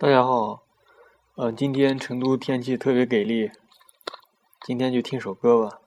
大家好，呃，今天成都天气特别给力，今天就听首歌吧。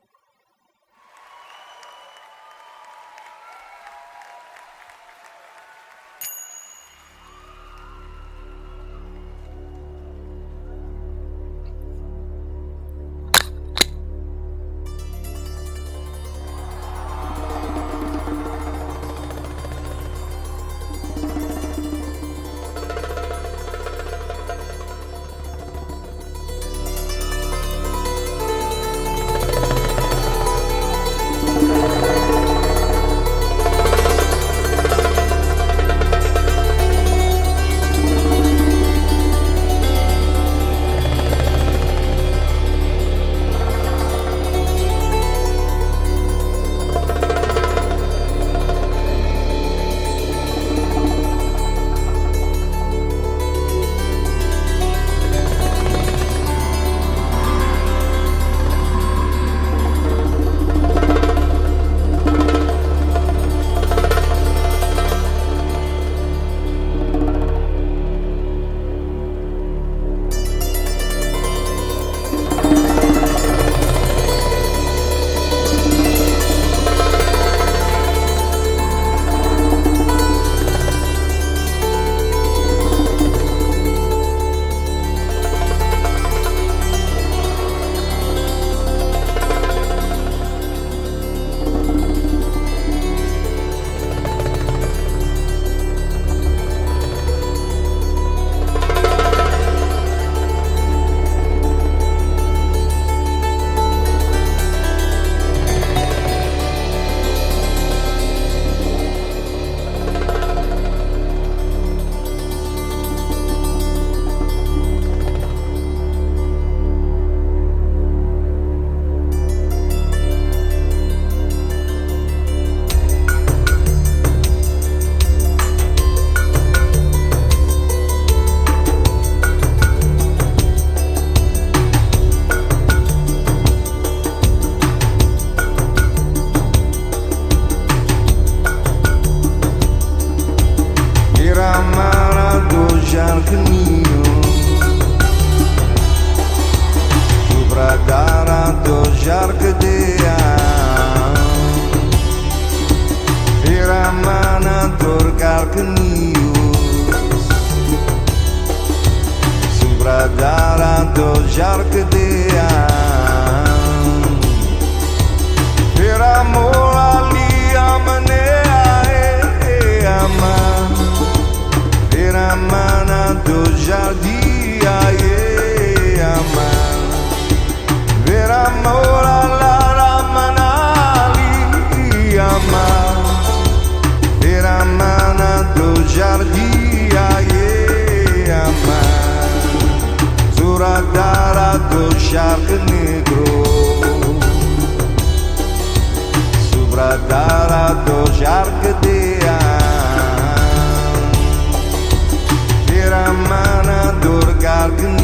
jargıdıya Iramana dur kalkınıyız Sobradara do jargıdıya Iramola liamanea e e era mana do jardia e amar charque negro. Sobradara do charque de Piramana do garque negro